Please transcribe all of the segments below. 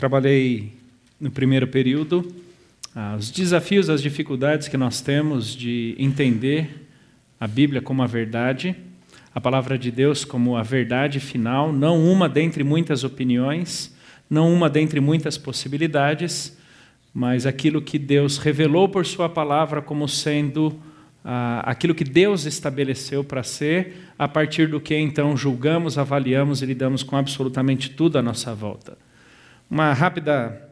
trabalhei no primeiro período ah, os desafios, as dificuldades que nós temos de entender a Bíblia como a verdade, a palavra de Deus como a verdade final, não uma dentre muitas opiniões, não uma dentre muitas possibilidades, mas aquilo que Deus revelou por Sua palavra como sendo ah, aquilo que Deus estabeleceu para ser, a partir do que então julgamos, avaliamos e lidamos com absolutamente tudo à nossa volta. Uma rápida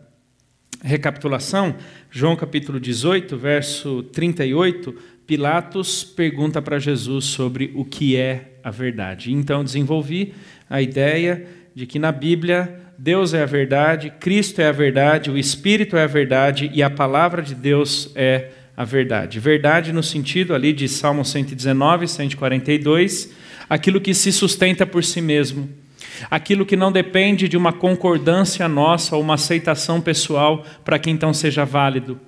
recapitulação, João capítulo 18, verso 38, Pilatos pergunta para Jesus sobre o que é a verdade. Então desenvolvi a ideia de que na Bíblia Deus é a verdade, Cristo é a verdade, o Espírito é a verdade e a palavra de Deus é a verdade. Verdade no sentido ali de Salmo 119, 142, aquilo que se sustenta por si mesmo aquilo que não depende de uma concordância nossa ou uma aceitação pessoal para que então seja válido.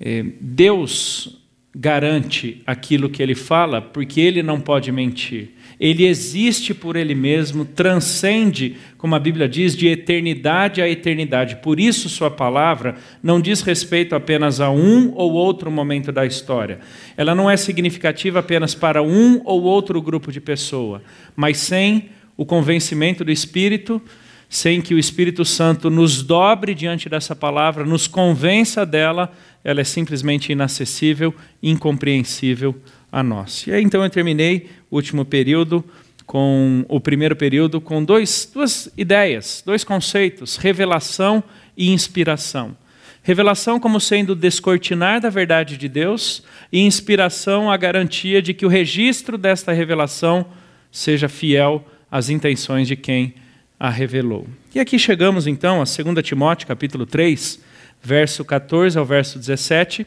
É, Deus garante aquilo que ele fala porque ele não pode mentir. Ele existe por ele mesmo, transcende, como a Bíblia diz, de eternidade a eternidade. Por isso, Sua palavra não diz respeito apenas a um ou outro momento da história. Ela não é significativa apenas para um ou outro grupo de pessoa, mas sem o convencimento do Espírito, sem que o Espírito Santo nos dobre diante dessa palavra, nos convença dela, ela é simplesmente inacessível, incompreensível a nós. E aí então eu terminei o último período com o primeiro período com dois, duas ideias, dois conceitos: revelação e inspiração. Revelação como sendo descortinar da verdade de Deus e inspiração a garantia de que o registro desta revelação seja fiel as intenções de quem a revelou. E aqui chegamos então a 2 Timóteo, capítulo 3, verso 14 ao verso 17,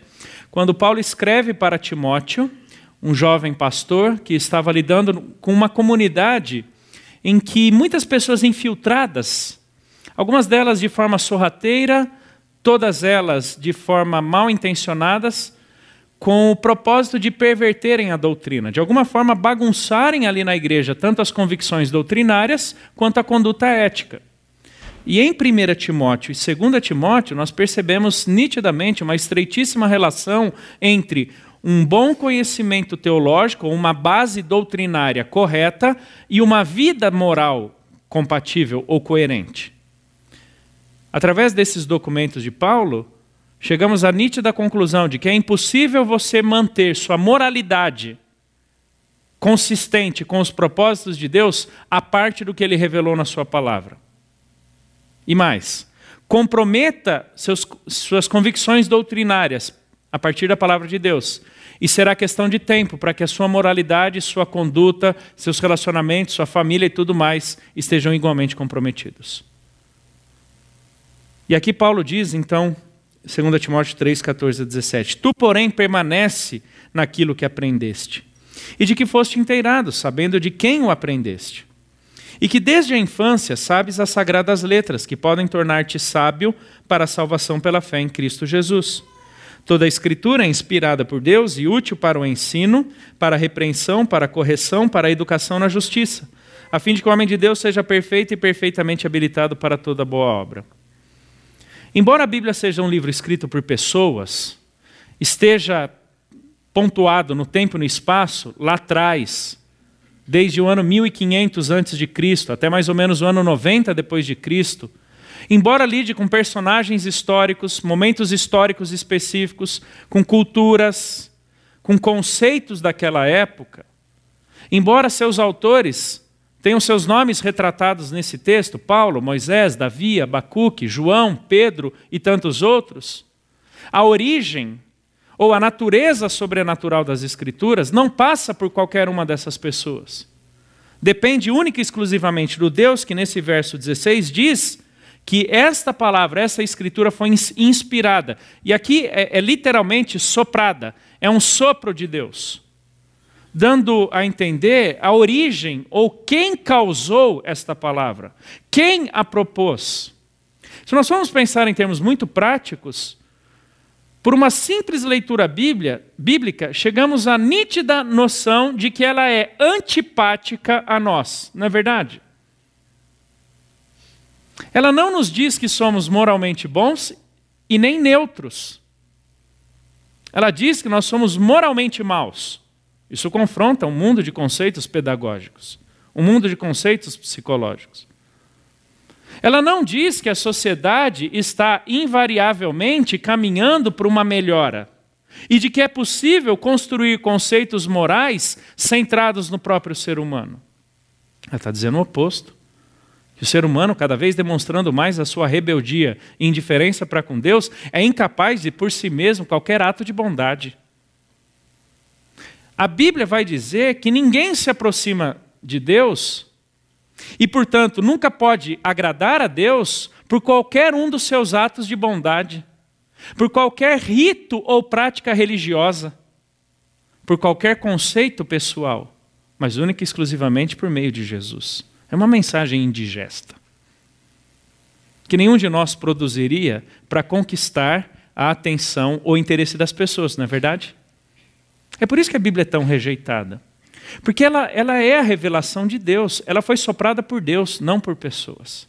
quando Paulo escreve para Timóteo, um jovem pastor que estava lidando com uma comunidade em que muitas pessoas infiltradas, algumas delas de forma sorrateira, todas elas de forma mal intencionadas, com o propósito de perverterem a doutrina, de alguma forma bagunçarem ali na igreja tanto as convicções doutrinárias quanto a conduta ética. E em 1 Timóteo e 2 Timóteo, nós percebemos nitidamente uma estreitíssima relação entre um bom conhecimento teológico, uma base doutrinária correta e uma vida moral compatível ou coerente. Através desses documentos de Paulo, chegamos à nítida conclusão de que é impossível você manter sua moralidade consistente com os propósitos de Deus a parte do que ele revelou na sua palavra. E mais, comprometa seus, suas convicções doutrinárias a partir da palavra de Deus. E será questão de tempo para que a sua moralidade, sua conduta, seus relacionamentos, sua família e tudo mais estejam igualmente comprometidos. E aqui Paulo diz, então, 2 Timóteo 3, 14 a 17. Tu, porém, permanece naquilo que aprendeste, e de que foste inteirado, sabendo de quem o aprendeste. E que desde a infância sabes as sagradas letras, que podem tornar-te sábio para a salvação pela fé em Cristo Jesus. Toda a Escritura é inspirada por Deus e útil para o ensino, para a repreensão, para a correção, para a educação na justiça, a fim de que o homem de Deus seja perfeito e perfeitamente habilitado para toda boa obra. Embora a Bíblia seja um livro escrito por pessoas, esteja pontuado no tempo e no espaço, lá atrás, desde o ano 1500 antes de Cristo até mais ou menos o ano 90 depois de Cristo, embora lide com personagens históricos, momentos históricos específicos, com culturas, com conceitos daquela época, embora seus autores tem os seus nomes retratados nesse texto: Paulo, Moisés, Davi, Abacuque, João, Pedro e tantos outros. A origem ou a natureza sobrenatural das Escrituras não passa por qualquer uma dessas pessoas. Depende única e exclusivamente do Deus que, nesse verso 16, diz que esta palavra, essa escritura foi inspirada. E aqui é, é literalmente soprada, é um sopro de Deus dando a entender a origem ou quem causou esta palavra, quem a propôs. Se nós formos pensar em termos muito práticos, por uma simples leitura bíblia, bíblica, chegamos à nítida noção de que ela é antipática a nós, não é verdade? Ela não nos diz que somos moralmente bons e nem neutros. Ela diz que nós somos moralmente maus. Isso confronta um mundo de conceitos pedagógicos, um mundo de conceitos psicológicos. Ela não diz que a sociedade está invariavelmente caminhando para uma melhora e de que é possível construir conceitos morais centrados no próprio ser humano. Ela está dizendo o oposto. Que o ser humano, cada vez demonstrando mais a sua rebeldia e indiferença para com Deus, é incapaz de, por si mesmo, qualquer ato de bondade. A Bíblia vai dizer que ninguém se aproxima de Deus e, portanto, nunca pode agradar a Deus por qualquer um dos seus atos de bondade, por qualquer rito ou prática religiosa, por qualquer conceito pessoal, mas única e exclusivamente por meio de Jesus. É uma mensagem indigesta. Que nenhum de nós produziria para conquistar a atenção ou interesse das pessoas, não é verdade? É por isso que a Bíblia é tão rejeitada. Porque ela, ela é a revelação de Deus, ela foi soprada por Deus, não por pessoas.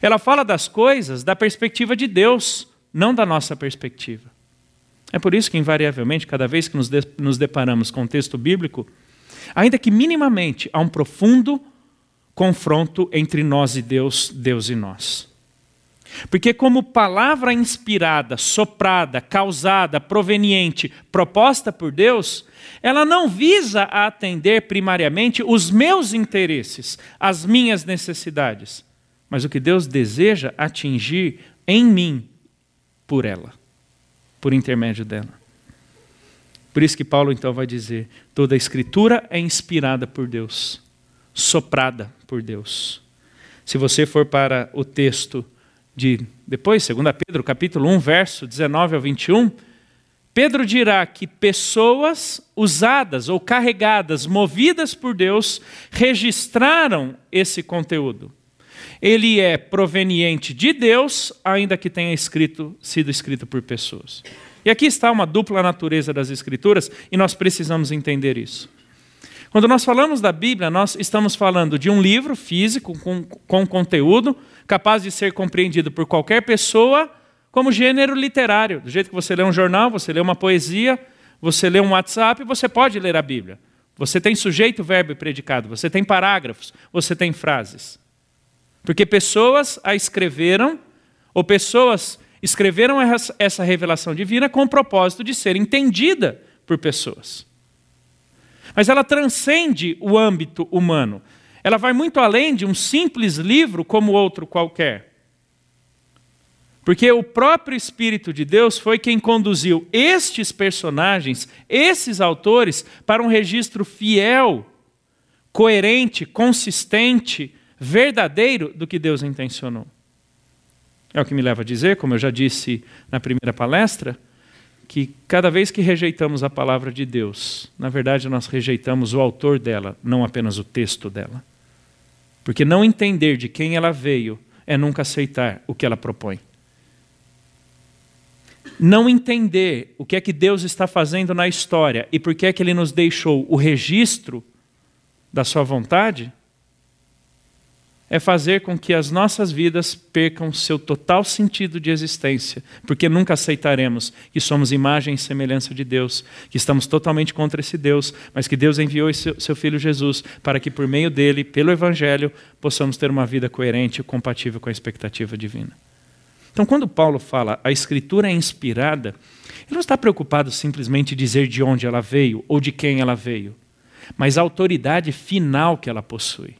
Ela fala das coisas da perspectiva de Deus, não da nossa perspectiva. É por isso que, invariavelmente, cada vez que nos, de, nos deparamos com o texto bíblico, ainda que minimamente há um profundo confronto entre nós e Deus, Deus e nós. Porque, como palavra inspirada, soprada, causada, proveniente, proposta por Deus, ela não visa atender primariamente os meus interesses, as minhas necessidades, mas o que Deus deseja atingir em mim por ela, por intermédio dela. Por isso que Paulo então vai dizer: toda a escritura é inspirada por Deus, soprada por Deus. Se você for para o texto de depois, 2 Pedro, capítulo 1, verso 19 ao 21, Pedro dirá que pessoas usadas ou carregadas, movidas por Deus, registraram esse conteúdo. Ele é proveniente de Deus, ainda que tenha escrito, sido escrito por pessoas. E aqui está uma dupla natureza das Escrituras e nós precisamos entender isso. Quando nós falamos da Bíblia, nós estamos falando de um livro físico com, com conteúdo capaz de ser compreendido por qualquer pessoa como gênero literário. Do jeito que você lê um jornal, você lê uma poesia, você lê um WhatsApp, você pode ler a Bíblia. Você tem sujeito, verbo e predicado, você tem parágrafos, você tem frases. Porque pessoas a escreveram, ou pessoas escreveram essa revelação divina com o propósito de ser entendida por pessoas. Mas ela transcende o âmbito humano. Ela vai muito além de um simples livro como outro qualquer. Porque o próprio Espírito de Deus foi quem conduziu estes personagens, esses autores, para um registro fiel, coerente, consistente, verdadeiro do que Deus intencionou. É o que me leva a dizer, como eu já disse na primeira palestra, que cada vez que rejeitamos a palavra de Deus, na verdade nós rejeitamos o autor dela, não apenas o texto dela. Porque não entender de quem ela veio é nunca aceitar o que ela propõe. Não entender o que é que Deus está fazendo na história e por que é que Ele nos deixou o registro da Sua vontade é fazer com que as nossas vidas percam seu total sentido de existência, porque nunca aceitaremos que somos imagem e semelhança de Deus, que estamos totalmente contra esse Deus, mas que Deus enviou seu Filho Jesus para que por meio dele, pelo Evangelho, possamos ter uma vida coerente e compatível com a expectativa divina. Então, quando Paulo fala a Escritura é inspirada, ele não está preocupado simplesmente em dizer de onde ela veio ou de quem ela veio, mas a autoridade final que ela possui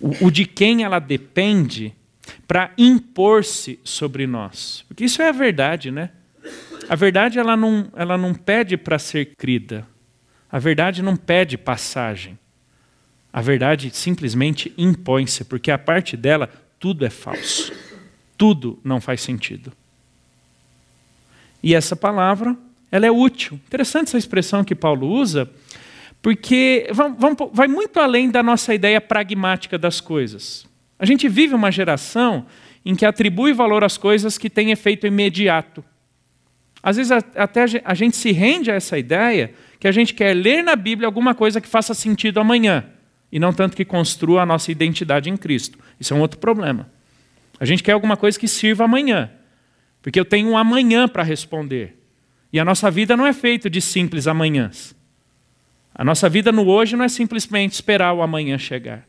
o, de quem ela depende para impor-se sobre nós. Porque isso é a verdade, né? A verdade ela não, ela não pede para ser crida. A verdade não pede passagem. A verdade simplesmente impõe-se, porque a parte dela tudo é falso. Tudo não faz sentido. E essa palavra, ela é útil. Interessante essa expressão que Paulo usa, porque vai muito além da nossa ideia pragmática das coisas. A gente vive uma geração em que atribui valor às coisas que têm efeito imediato. Às vezes até a gente se rende a essa ideia que a gente quer ler na Bíblia alguma coisa que faça sentido amanhã, e não tanto que construa a nossa identidade em Cristo. Isso é um outro problema. A gente quer alguma coisa que sirva amanhã, porque eu tenho um amanhã para responder. E a nossa vida não é feita de simples amanhãs. A nossa vida no hoje não é simplesmente esperar o amanhã chegar.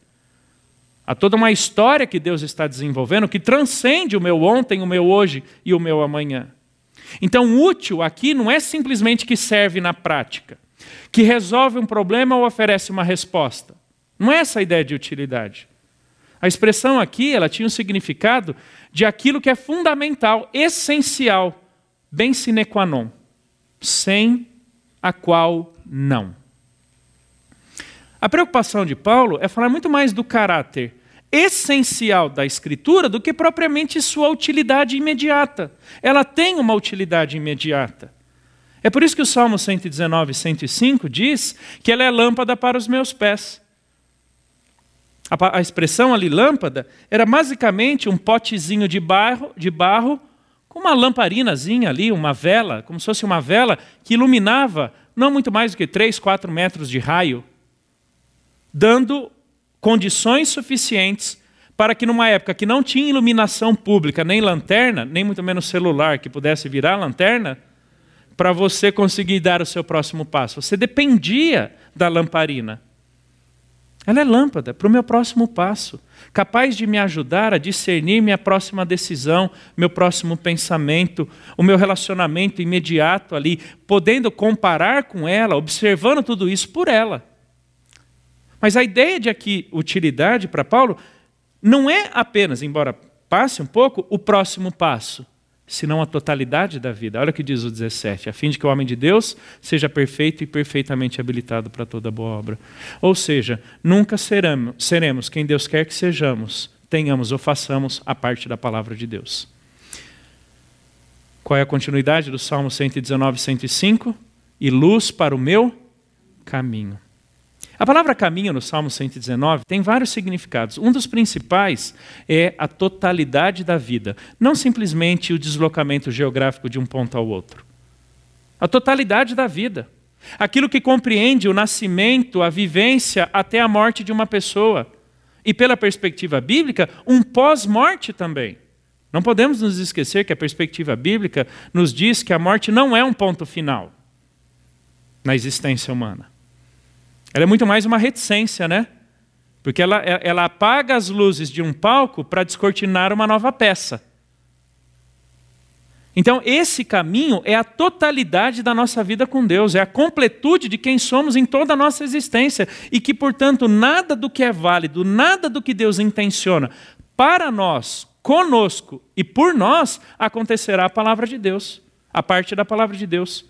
Há toda uma história que Deus está desenvolvendo que transcende o meu ontem, o meu hoje e o meu amanhã. Então, útil aqui não é simplesmente que serve na prática, que resolve um problema ou oferece uma resposta. Não é essa a ideia de utilidade. A expressão aqui, ela tinha um significado de aquilo que é fundamental, essencial, bem sine qua non, sem a qual não. A preocupação de Paulo é falar muito mais do caráter essencial da Escritura do que propriamente sua utilidade imediata. Ela tem uma utilidade imediata. É por isso que o Salmo 119, 105 diz que ela é lâmpada para os meus pés. A, a expressão ali, lâmpada, era basicamente um potezinho de barro, de barro com uma lamparinazinha ali, uma vela, como se fosse uma vela que iluminava não muito mais do que 3, 4 metros de raio dando condições suficientes para que numa época que não tinha iluminação pública, nem lanterna, nem muito menos celular que pudesse virar lanterna, para você conseguir dar o seu próximo passo. Você dependia da lamparina. Ela é lâmpada para o meu próximo passo, capaz de me ajudar a discernir minha próxima decisão, meu próximo pensamento, o meu relacionamento imediato ali, podendo comparar com ela, observando tudo isso por ela. Mas a ideia de aqui utilidade para Paulo não é apenas, embora passe um pouco, o próximo passo, senão a totalidade da vida. Olha o que diz o 17: a fim de que o homem de Deus seja perfeito e perfeitamente habilitado para toda boa obra. Ou seja, nunca seremos, seremos quem Deus quer que sejamos, tenhamos ou façamos a parte da palavra de Deus. Qual é a continuidade do Salmo 119, 105? E luz para o meu caminho. A palavra caminho no Salmo 119 tem vários significados. Um dos principais é a totalidade da vida, não simplesmente o deslocamento geográfico de um ponto ao outro. A totalidade da vida. Aquilo que compreende o nascimento, a vivência até a morte de uma pessoa. E pela perspectiva bíblica, um pós-morte também. Não podemos nos esquecer que a perspectiva bíblica nos diz que a morte não é um ponto final na existência humana. Ela é muito mais uma reticência, né? Porque ela, ela apaga as luzes de um palco para descortinar uma nova peça. Então, esse caminho é a totalidade da nossa vida com Deus, é a completude de quem somos em toda a nossa existência. E que, portanto, nada do que é válido, nada do que Deus intenciona para nós, conosco e por nós, acontecerá a palavra de Deus, a parte da palavra de Deus.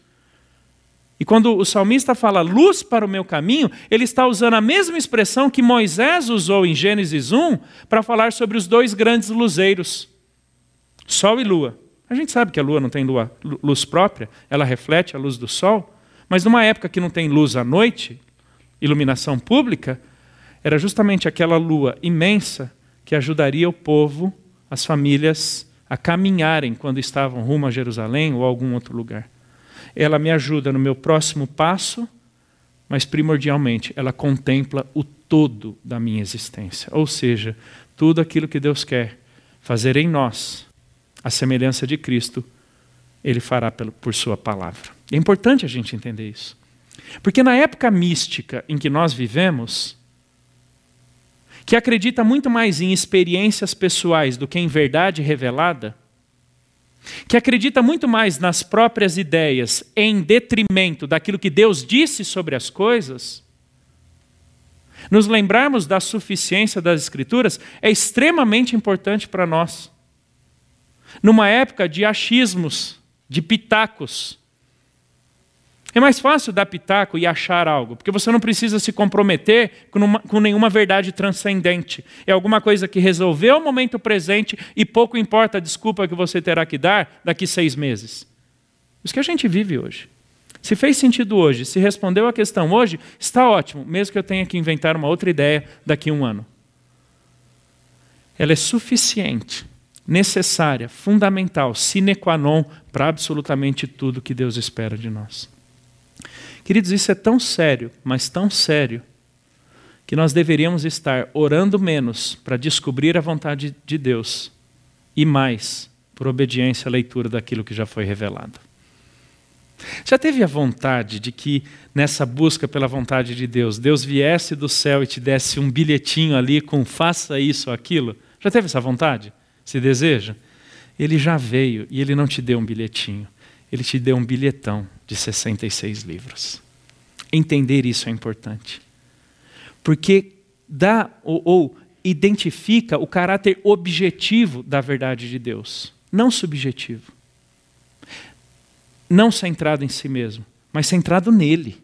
E quando o salmista fala luz para o meu caminho, ele está usando a mesma expressão que Moisés usou em Gênesis 1 para falar sobre os dois grandes luzeiros, sol e lua. A gente sabe que a lua não tem lua, luz própria, ela reflete a luz do sol, mas numa época que não tem luz à noite, iluminação pública, era justamente aquela lua imensa que ajudaria o povo, as famílias, a caminharem quando estavam rumo a Jerusalém ou a algum outro lugar ela me ajuda no meu próximo passo, mas primordialmente ela contempla o todo da minha existência. Ou seja, tudo aquilo que Deus quer fazer em nós, a semelhança de Cristo, Ele fará por Sua palavra. É importante a gente entender isso. Porque na época mística em que nós vivemos, que acredita muito mais em experiências pessoais do que em verdade revelada, que acredita muito mais nas próprias ideias em detrimento daquilo que Deus disse sobre as coisas, nos lembrarmos da suficiência das Escrituras é extremamente importante para nós. Numa época de achismos, de pitacos, é mais fácil dar pitaco e achar algo, porque você não precisa se comprometer com, uma, com, nenhuma verdade transcendente. É alguma coisa que resolveu o momento presente e pouco importa a desculpa que você terá que dar daqui seis meses. Isso que a gente vive hoje. Se fez sentido hoje, se respondeu a questão hoje, está ótimo, mesmo que eu tenha que inventar uma outra ideia daqui a um ano. Ela é suficiente, necessária, fundamental, sine qua non para absolutamente tudo que Deus espera de nós. Queridos, isso é tão sério, mas tão sério, que nós deveríamos estar orando menos para descobrir a vontade de Deus e mais por obediência à leitura daquilo que já foi revelado. Já teve a vontade de que nessa busca pela vontade de Deus, Deus viesse do céu e te desse um bilhetinho ali com faça isso ou aquilo? Já teve essa vontade? Se deseja? Ele já veio e ele não te deu um bilhetinho, ele te deu um bilhetão de 66 livros. Entender isso é importante. Porque dá ou, ou identifica o caráter objetivo da verdade de Deus, não subjetivo não centrado em si mesmo, mas centrado nele.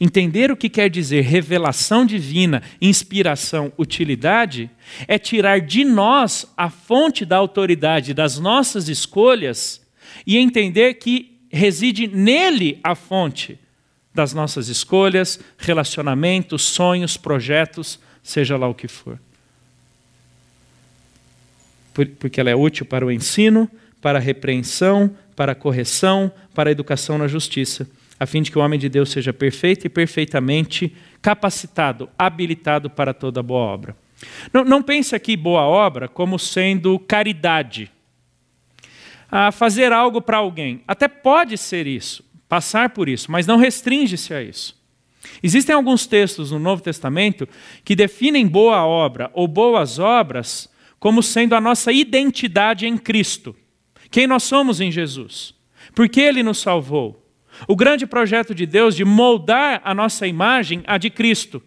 Entender o que quer dizer revelação divina, inspiração, utilidade, é tirar de nós a fonte da autoridade das nossas escolhas e entender que reside nele a fonte das nossas escolhas, relacionamentos, sonhos, projetos, seja lá o que for. Porque ela é útil para o ensino, para a repreensão, para a correção, para a educação na justiça, a fim de que o homem de Deus seja perfeito e perfeitamente capacitado, habilitado para toda boa obra. Não, não pense aqui boa obra como sendo caridade. A fazer algo para alguém. Até pode ser isso, passar por isso, mas não restringe-se a isso. Existem alguns textos no Novo Testamento que definem boa obra ou boas obras como sendo a nossa identidade em Cristo quem nós somos em Jesus, por que Ele nos salvou. O grande projeto de Deus de moldar a nossa imagem à de Cristo.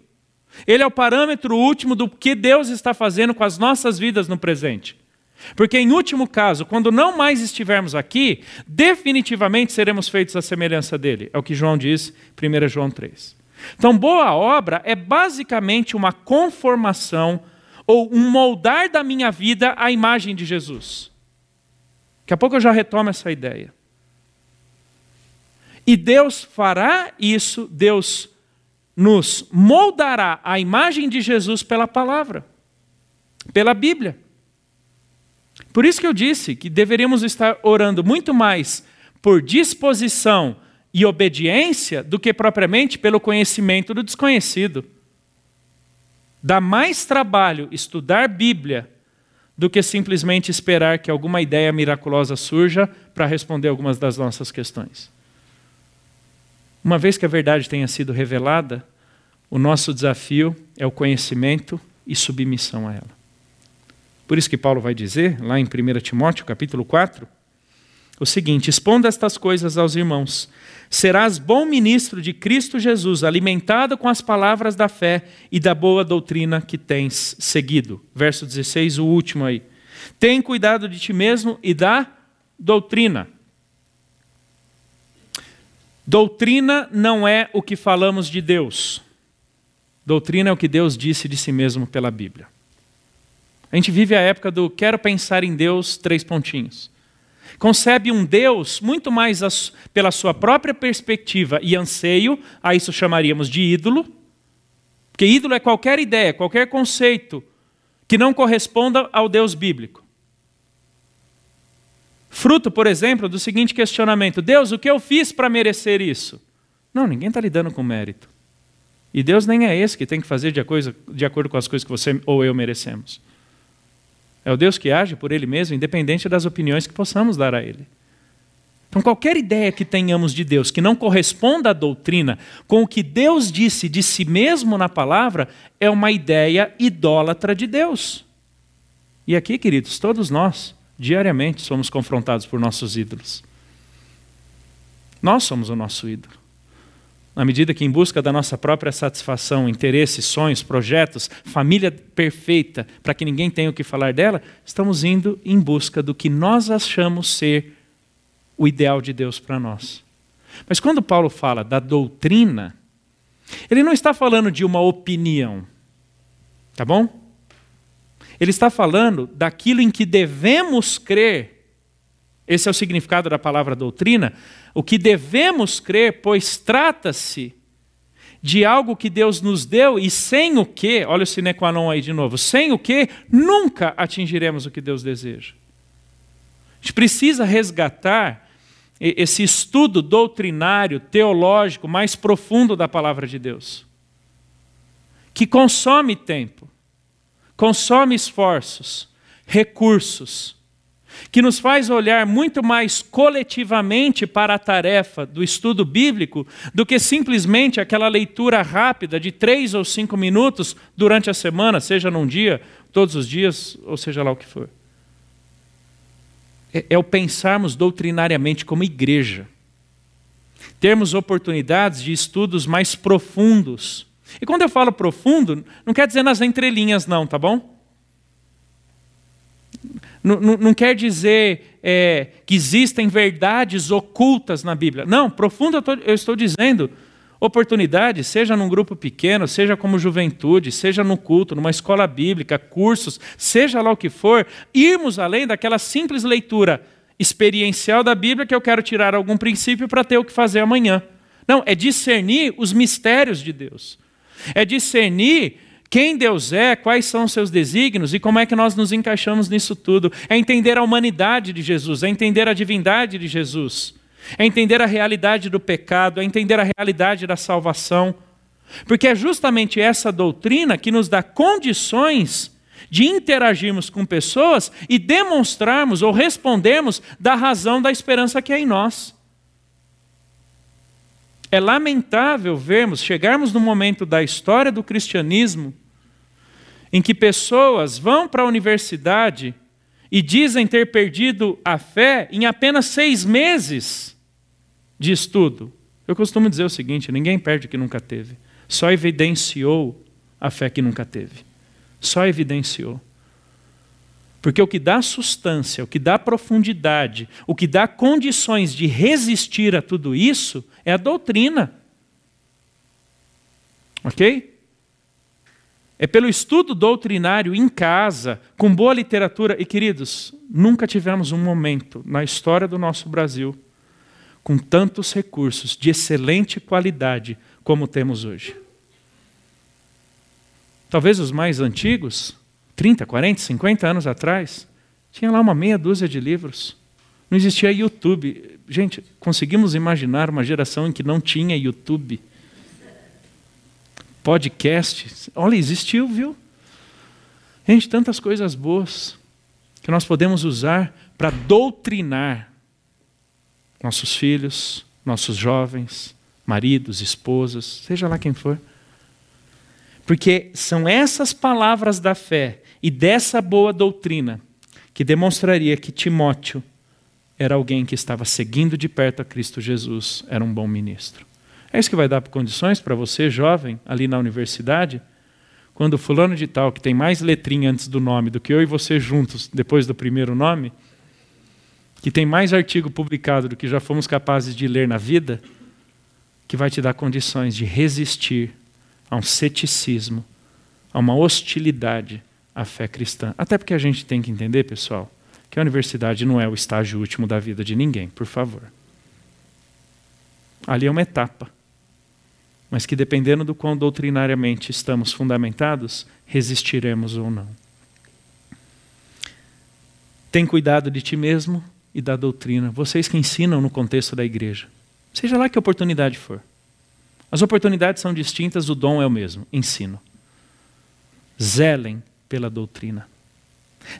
Ele é o parâmetro último do que Deus está fazendo com as nossas vidas no presente. Porque, em último caso, quando não mais estivermos aqui, definitivamente seremos feitos à semelhança dele. É o que João diz, 1 João 3. Então, boa obra é basicamente uma conformação ou um moldar da minha vida à imagem de Jesus. Daqui a pouco eu já retomo essa ideia. E Deus fará isso, Deus nos moldará a imagem de Jesus pela palavra, pela Bíblia. Por isso que eu disse que deveríamos estar orando muito mais por disposição e obediência do que propriamente pelo conhecimento do desconhecido. Dá mais trabalho estudar Bíblia do que simplesmente esperar que alguma ideia miraculosa surja para responder algumas das nossas questões. Uma vez que a verdade tenha sido revelada, o nosso desafio é o conhecimento e submissão a ela. Por isso que Paulo vai dizer, lá em 1 Timóteo, capítulo 4, o seguinte: exponda estas coisas aos irmãos. Serás bom ministro de Cristo Jesus, alimentado com as palavras da fé e da boa doutrina que tens seguido. Verso 16, o último aí. Tem cuidado de ti mesmo e da doutrina. Doutrina não é o que falamos de Deus. Doutrina é o que Deus disse de si mesmo pela Bíblia. A gente vive a época do quero pensar em Deus, três pontinhos concebe um Deus muito mais pela sua própria perspectiva e anseio, a isso chamaríamos de ídolo, porque ídolo é qualquer ideia, qualquer conceito que não corresponda ao Deus bíblico. Fruto, por exemplo, do seguinte questionamento: Deus, o que eu fiz para merecer isso? Não, ninguém está lidando com mérito. E Deus nem é esse que tem que fazer de, coisa, de acordo com as coisas que você ou eu merecemos. É o Deus que age por Ele mesmo, independente das opiniões que possamos dar a Ele. Então, qualquer ideia que tenhamos de Deus que não corresponda à doutrina com o que Deus disse de si mesmo na palavra, é uma ideia idólatra de Deus. E aqui, queridos, todos nós, diariamente, somos confrontados por nossos ídolos. Nós somos o nosso ídolo. Na medida que, em busca da nossa própria satisfação, interesses, sonhos, projetos, família perfeita, para que ninguém tenha o que falar dela, estamos indo em busca do que nós achamos ser o ideal de Deus para nós. Mas quando Paulo fala da doutrina, ele não está falando de uma opinião, tá bom? Ele está falando daquilo em que devemos crer esse é o significado da palavra doutrina. O que devemos crer, pois trata-se de algo que Deus nos deu e sem o que, olha o sine qua non aí de novo, sem o que nunca atingiremos o que Deus deseja. A gente precisa resgatar esse estudo doutrinário, teológico mais profundo da palavra de Deus. que consome tempo, consome esforços, recursos, que nos faz olhar muito mais coletivamente para a tarefa do estudo bíblico do que simplesmente aquela leitura rápida de três ou cinco minutos durante a semana, seja num dia, todos os dias, ou seja lá o que for. É, é o pensarmos doutrinariamente como igreja, termos oportunidades de estudos mais profundos. E quando eu falo profundo, não quer dizer nas entrelinhas, não, tá bom? Não, não, quer dizer é, que existem verdades ocultas na Bíblia. Não, profundo eu, estou dizendo oportunidade, seja num grupo pequeno, seja como juventude, seja no culto, numa escola bíblica, cursos, seja lá o que for, irmos além daquela simples leitura experiencial da Bíblia que eu quero tirar algum princípio para ter o que fazer amanhã. Não, é discernir os mistérios de Deus. É discernir quem Deus é, quais são os seus desígnios e como é que nós nos encaixamos nisso tudo. É entender a humanidade de Jesus, é entender a divindade de Jesus, é entender a realidade do pecado, é entender a realidade da salvação. Porque é justamente essa doutrina que nos dá condições de interagirmos com pessoas e demonstrarmos ou respondermos da razão da esperança que é em nós. É lamentável vermos, chegarmos no momento da história do cristianismo, em que pessoas vão para a universidade e dizem ter perdido a fé em apenas seis meses de estudo. Eu costumo dizer o seguinte: ninguém perde o que nunca teve, só evidenciou a fé que nunca teve. Só evidenciou. Porque o que dá substância, o que dá profundidade, o que dá condições de resistir a tudo isso é a doutrina. Ok? É pelo estudo doutrinário em casa, com boa literatura. E, queridos, nunca tivemos um momento na história do nosso Brasil com tantos recursos de excelente qualidade como temos hoje. Talvez os mais antigos, 30, 40, 50 anos atrás, tinha lá uma meia dúzia de livros. Não existia YouTube. Gente, conseguimos imaginar uma geração em que não tinha YouTube podcast. Olha, existiu, viu? Gente, tantas coisas boas que nós podemos usar para doutrinar nossos filhos, nossos jovens, maridos, esposas, seja lá quem for. Porque são essas palavras da fé e dessa boa doutrina que demonstraria que Timóteo era alguém que estava seguindo de perto a Cristo Jesus, era um bom ministro. É isso que vai dar condições para você, jovem, ali na universidade, quando fulano de tal, que tem mais letrinha antes do nome do que eu e você juntos depois do primeiro nome, que tem mais artigo publicado do que já fomos capazes de ler na vida, que vai te dar condições de resistir a um ceticismo, a uma hostilidade à fé cristã. Até porque a gente tem que entender, pessoal, que a universidade não é o estágio último da vida de ninguém, por favor. Ali é uma etapa mas que dependendo do quão doutrinariamente estamos fundamentados, resistiremos ou não. Tem cuidado de ti mesmo e da doutrina, vocês que ensinam no contexto da igreja. Seja lá que oportunidade for. As oportunidades são distintas, o dom é o mesmo: ensino. Zelem pela doutrina.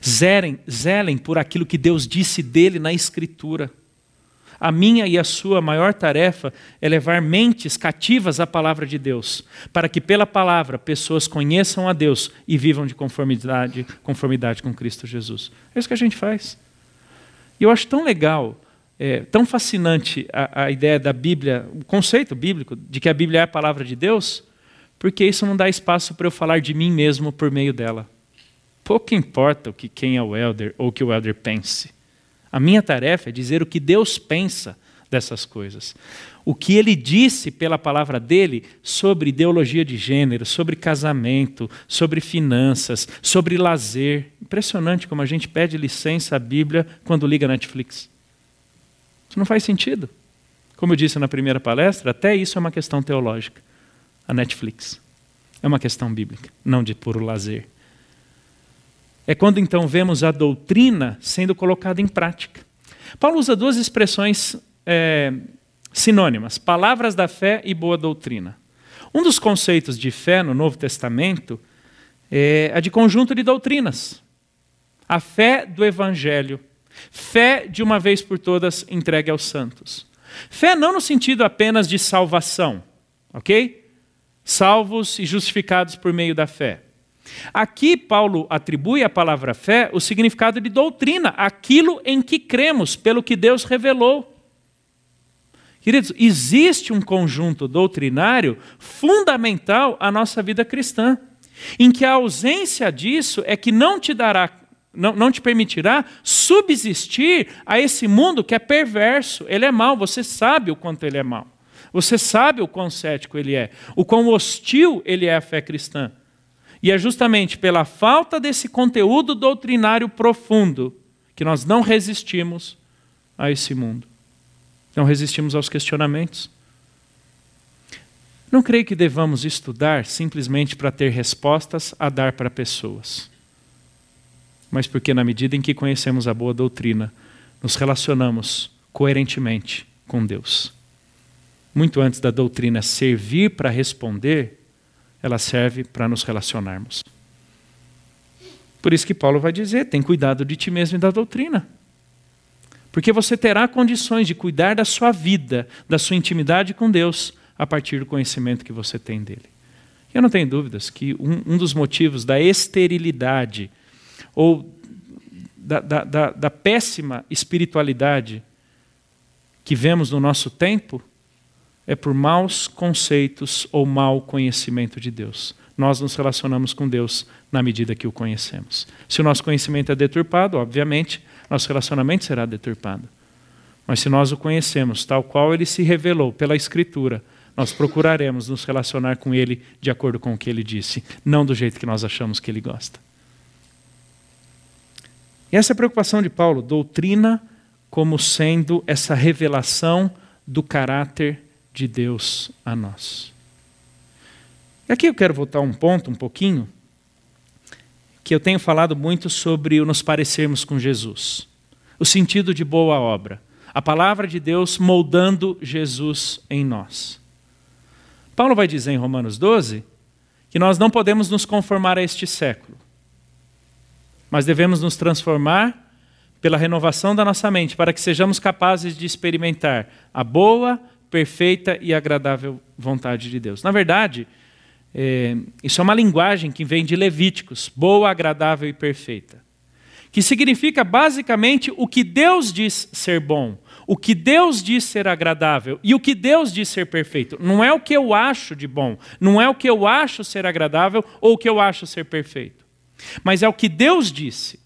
Zelem, zelem por aquilo que Deus disse dele na Escritura. A minha e a sua maior tarefa é levar mentes cativas à palavra de Deus, para que pela palavra pessoas conheçam a Deus e vivam de conformidade, conformidade com Cristo Jesus. É isso que a gente faz. E eu acho tão legal, é, tão fascinante a, a ideia da Bíblia, o conceito bíblico de que a Bíblia é a palavra de Deus, porque isso não dá espaço para eu falar de mim mesmo por meio dela. Pouco importa o que quem é o elder ou o que o elder pense. A minha tarefa é dizer o que Deus pensa dessas coisas. O que ele disse pela palavra dele sobre ideologia de gênero, sobre casamento, sobre finanças, sobre lazer. Impressionante como a gente pede licença à Bíblia quando liga Netflix. Isso não faz sentido. Como eu disse na primeira palestra, até isso é uma questão teológica. A Netflix é uma questão bíblica, não de puro lazer. É quando então vemos a doutrina sendo colocada em prática. Paulo usa duas expressões é, sinônimas: palavras da fé e boa doutrina. Um dos conceitos de fé no Novo Testamento é a de conjunto de doutrinas. A fé do Evangelho. Fé de uma vez por todas entregue aos santos. Fé não no sentido apenas de salvação, ok? Salvos e justificados por meio da fé. Aqui, Paulo atribui à palavra fé o significado de doutrina, aquilo em que cremos, pelo que Deus revelou. Queridos, existe um conjunto doutrinário fundamental à nossa vida cristã, em que a ausência disso é que não te dará, não, não te permitirá subsistir a esse mundo que é perverso, ele é mau, você sabe o quanto ele é mau. Você sabe o quão cético ele é, o quão hostil ele é à fé cristã. E é justamente pela falta desse conteúdo doutrinário profundo que nós não resistimos a esse mundo. Não resistimos aos questionamentos. Não creio que devamos estudar simplesmente para ter respostas a dar para pessoas, mas porque, na medida em que conhecemos a boa doutrina, nos relacionamos coerentemente com Deus. Muito antes da doutrina servir para responder, ela serve para nos relacionarmos. Por isso que Paulo vai dizer: tem cuidado de ti mesmo e da doutrina. Porque você terá condições de cuidar da sua vida, da sua intimidade com Deus, a partir do conhecimento que você tem dele. Eu não tenho dúvidas que um, um dos motivos da esterilidade ou da, da, da, da péssima espiritualidade que vemos no nosso tempo é por maus conceitos ou mau conhecimento de Deus. Nós nos relacionamos com Deus na medida que o conhecemos. Se o nosso conhecimento é deturpado, obviamente, nosso relacionamento será deturpado. Mas se nós o conhecemos tal qual ele se revelou pela Escritura, nós procuraremos nos relacionar com ele de acordo com o que ele disse, não do jeito que nós achamos que ele gosta. E essa é a preocupação de Paulo, doutrina como sendo essa revelação do caráter de Deus a nós. E aqui eu quero voltar um ponto um pouquinho que eu tenho falado muito sobre o nos parecermos com Jesus. O sentido de boa obra. A palavra de Deus moldando Jesus em nós. Paulo vai dizer em Romanos 12 que nós não podemos nos conformar a este século, mas devemos nos transformar pela renovação da nossa mente, para que sejamos capazes de experimentar a boa, perfeita e agradável vontade de Deus. Na verdade, é, isso é uma linguagem que vem de Levíticos, boa, agradável e perfeita. Que significa basicamente o que Deus diz ser bom, o que Deus diz ser agradável e o que Deus diz ser perfeito. Não é o que eu acho de bom, não é o que eu acho ser agradável ou o que eu acho ser perfeito, mas é o que Deus disse.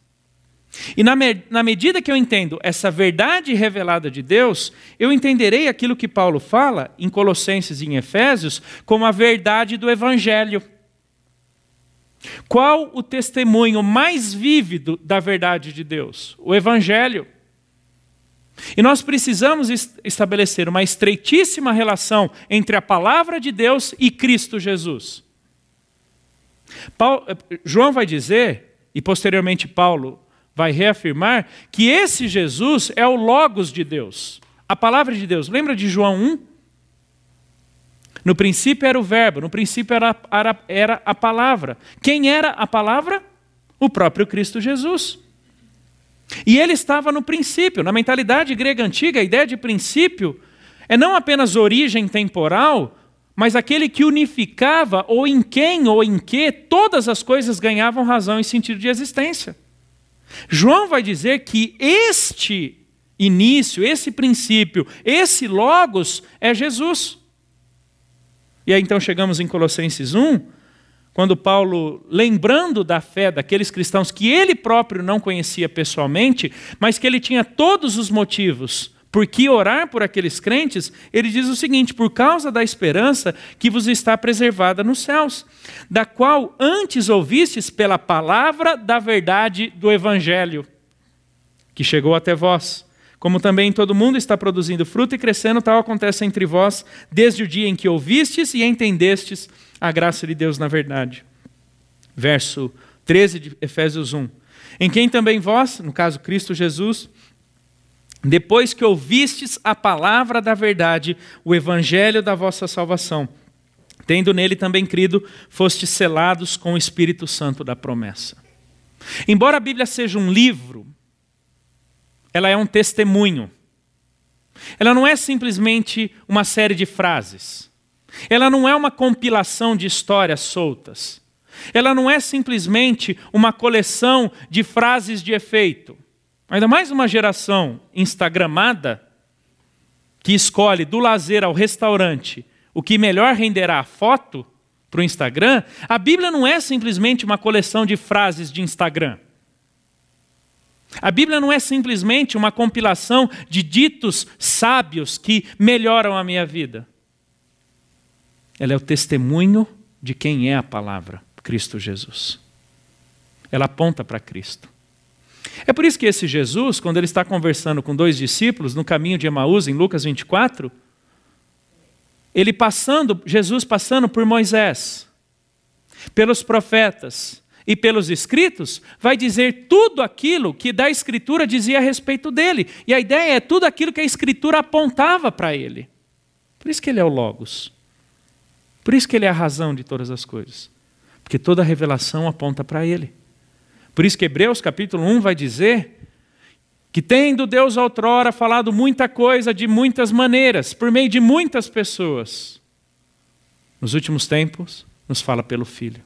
E na, me na medida que eu entendo essa verdade revelada de Deus, eu entenderei aquilo que Paulo fala em Colossenses e em Efésios como a verdade do Evangelho. Qual o testemunho mais vívido da verdade de Deus? O Evangelho. E nós precisamos estabelecer uma estreitíssima relação entre a palavra de Deus e Cristo Jesus. Paulo, eh, João vai dizer, e posteriormente Paulo vai reafirmar que esse Jesus é o Logos de Deus, a palavra de Deus. Lembra de João 1? No princípio era o Verbo, no princípio era, era, era a palavra. Quem era a palavra? O próprio Cristo Jesus. E ele estava no princípio. Na mentalidade grega antiga, a ideia de princípio é não apenas origem temporal, mas aquele que unificava ou em quem ou em que todas as coisas ganhavam razão e sentido de existência. João vai dizer que este início, esse princípio, esse Logos é Jesus. E aí então chegamos em Colossenses 1, quando Paulo, lembrando da fé daqueles cristãos que ele próprio não conhecia pessoalmente, mas que ele tinha todos os motivos por que orar por aqueles crentes, ele diz o seguinte: por causa da esperança que vos está preservada nos céus, da qual antes ouvistes pela palavra da verdade do Evangelho, que chegou até vós. Como também todo mundo está produzindo fruto e crescendo, tal acontece entre vós, desde o dia em que ouvistes e entendestes a graça de Deus na verdade. Verso 13 de Efésios 1. Em quem também vós, no caso Cristo Jesus, depois que ouvistes a palavra da verdade, o evangelho da vossa salvação, tendo nele também crido, fostes selados com o Espírito Santo da promessa. Embora a Bíblia seja um livro, ela é um testemunho. Ela não é simplesmente uma série de frases. Ela não é uma compilação de histórias soltas. Ela não é simplesmente uma coleção de frases de efeito. Ainda mais uma geração instagramada que escolhe do lazer ao restaurante o que melhor renderá a foto para o Instagram, a Bíblia não é simplesmente uma coleção de frases de Instagram. A Bíblia não é simplesmente uma compilação de ditos sábios que melhoram a minha vida. Ela é o testemunho de quem é a palavra, Cristo Jesus. Ela aponta para Cristo. É por isso que esse Jesus, quando ele está conversando com dois discípulos no caminho de Emaús, em Lucas 24, ele passando, Jesus passando por Moisés, pelos profetas e pelos escritos, vai dizer tudo aquilo que da Escritura dizia a respeito dele. E a ideia é tudo aquilo que a Escritura apontava para ele. Por isso que ele é o Logos. Por isso que ele é a razão de todas as coisas. Porque toda a revelação aponta para ele. Por isso que Hebreus capítulo 1 vai dizer que tendo Deus outrora falado muita coisa de muitas maneiras, por meio de muitas pessoas, nos últimos tempos nos fala pelo Filho,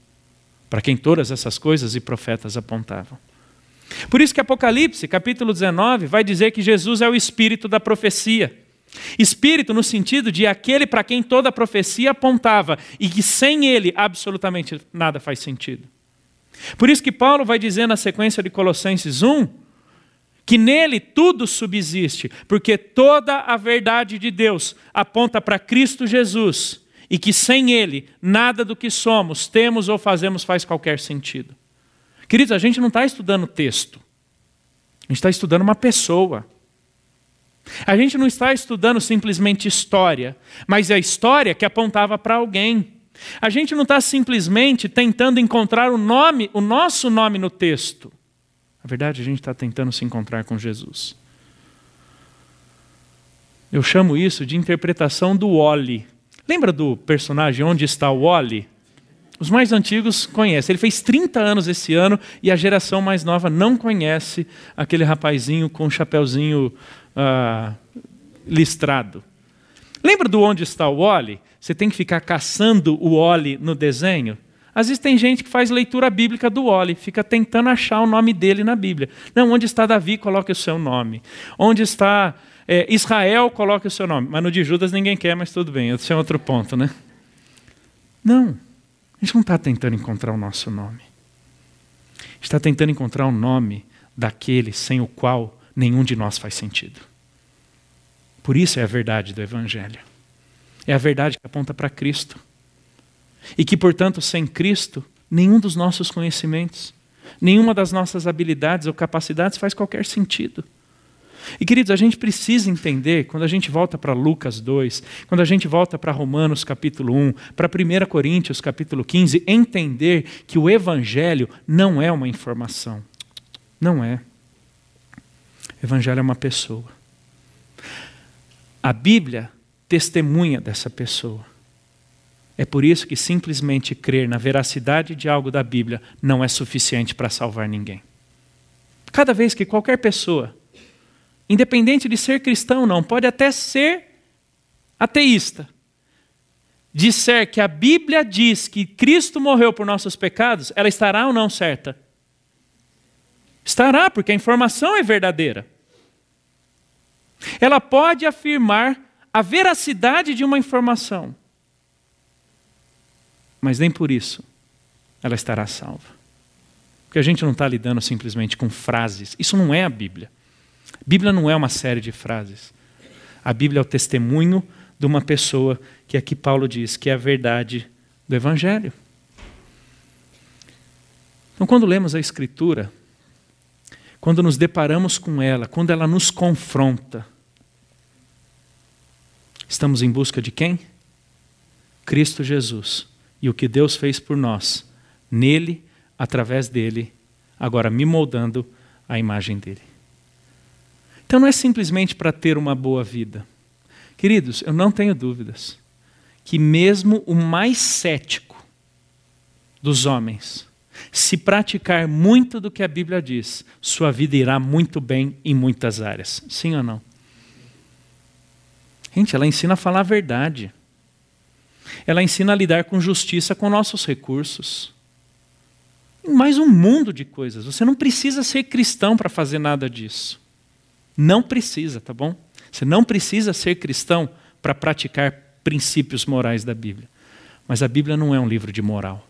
para quem todas essas coisas e profetas apontavam. Por isso que Apocalipse, capítulo 19, vai dizer que Jesus é o espírito da profecia. Espírito no sentido de aquele para quem toda a profecia apontava e que sem ele absolutamente nada faz sentido. Por isso que Paulo vai dizer na sequência de Colossenses 1 que nele tudo subsiste, porque toda a verdade de Deus aponta para Cristo Jesus e que sem ele nada do que somos, temos ou fazemos faz qualquer sentido. Queridos, a gente não está estudando texto, a gente está estudando uma pessoa. A gente não está estudando simplesmente história, mas é a história que apontava para alguém. A gente não está simplesmente tentando encontrar o nome, o nosso nome no texto. Na verdade, a gente está tentando se encontrar com Jesus. Eu chamo isso de interpretação do Wally. Lembra do personagem Onde está o Wally? Os mais antigos conhecem. Ele fez 30 anos esse ano e a geração mais nova não conhece aquele rapazinho com o um chapéuzinho uh, listrado. Lembra do Onde está o Wally? Você tem que ficar caçando o Wally no desenho? Às vezes tem gente que faz leitura bíblica do Oli, fica tentando achar o nome dele na Bíblia. Não, onde está Davi, coloque o seu nome. Onde está é, Israel, coloque o seu nome. Mas no de Judas ninguém quer, mas tudo bem, esse é outro ponto, né? Não, a gente não está tentando encontrar o nosso nome. Está tentando encontrar o nome daquele sem o qual nenhum de nós faz sentido. Por isso é a verdade do Evangelho. É a verdade que aponta para Cristo. E que, portanto, sem Cristo, nenhum dos nossos conhecimentos, nenhuma das nossas habilidades ou capacidades faz qualquer sentido. E queridos, a gente precisa entender, quando a gente volta para Lucas 2, quando a gente volta para Romanos capítulo 1, para 1 Coríntios capítulo 15, entender que o Evangelho não é uma informação. Não é. O Evangelho é uma pessoa. A Bíblia testemunha dessa pessoa. É por isso que simplesmente crer na veracidade de algo da Bíblia não é suficiente para salvar ninguém. Cada vez que qualquer pessoa, independente de ser cristão ou não, pode até ser ateísta, disser que a Bíblia diz que Cristo morreu por nossos pecados, ela estará ou não certa? Estará, porque a informação é verdadeira. Ela pode afirmar a veracidade de uma informação, mas nem por isso ela estará salva. Porque a gente não está lidando simplesmente com frases. Isso não é a Bíblia. A Bíblia não é uma série de frases. A Bíblia é o testemunho de uma pessoa que aqui Paulo diz que é a verdade do Evangelho. Então, quando lemos a Escritura, quando nos deparamos com ela, quando ela nos confronta, estamos em busca de quem? Cristo Jesus e o que Deus fez por nós, nele, através dele, agora me moldando a imagem dele. Então não é simplesmente para ter uma boa vida. Queridos, eu não tenho dúvidas que mesmo o mais cético dos homens, se praticar muito do que a Bíblia diz, sua vida irá muito bem em muitas áreas. Sim ou não? Gente, ela ensina a falar a verdade. Ela ensina a lidar com justiça com nossos recursos. Mais um mundo de coisas. Você não precisa ser cristão para fazer nada disso. Não precisa, tá bom? Você não precisa ser cristão para praticar princípios morais da Bíblia. Mas a Bíblia não é um livro de moral.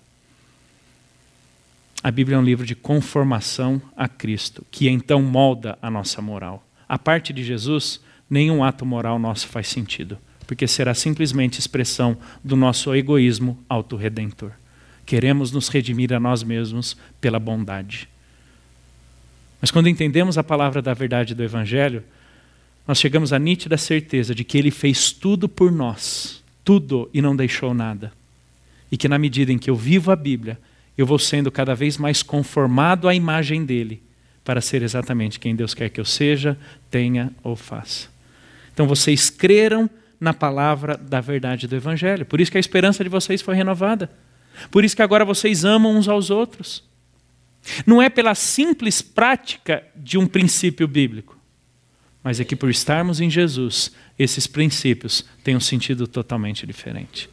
A Bíblia é um livro de conformação a Cristo, que então molda a nossa moral. A parte de Jesus, nenhum ato moral nosso faz sentido, porque será simplesmente expressão do nosso egoísmo autorredentor. Queremos nos redimir a nós mesmos pela bondade. Mas quando entendemos a palavra da verdade do Evangelho, nós chegamos à nítida certeza de que Ele fez tudo por nós, tudo e não deixou nada. E que na medida em que eu vivo a Bíblia, eu vou sendo cada vez mais conformado à imagem dele, para ser exatamente quem Deus quer que eu seja, tenha ou faça. Então vocês creram na palavra da verdade do Evangelho. Por isso que a esperança de vocês foi renovada. Por isso que agora vocês amam uns aos outros. Não é pela simples prática de um princípio bíblico, mas é que por estarmos em Jesus, esses princípios têm um sentido totalmente diferente.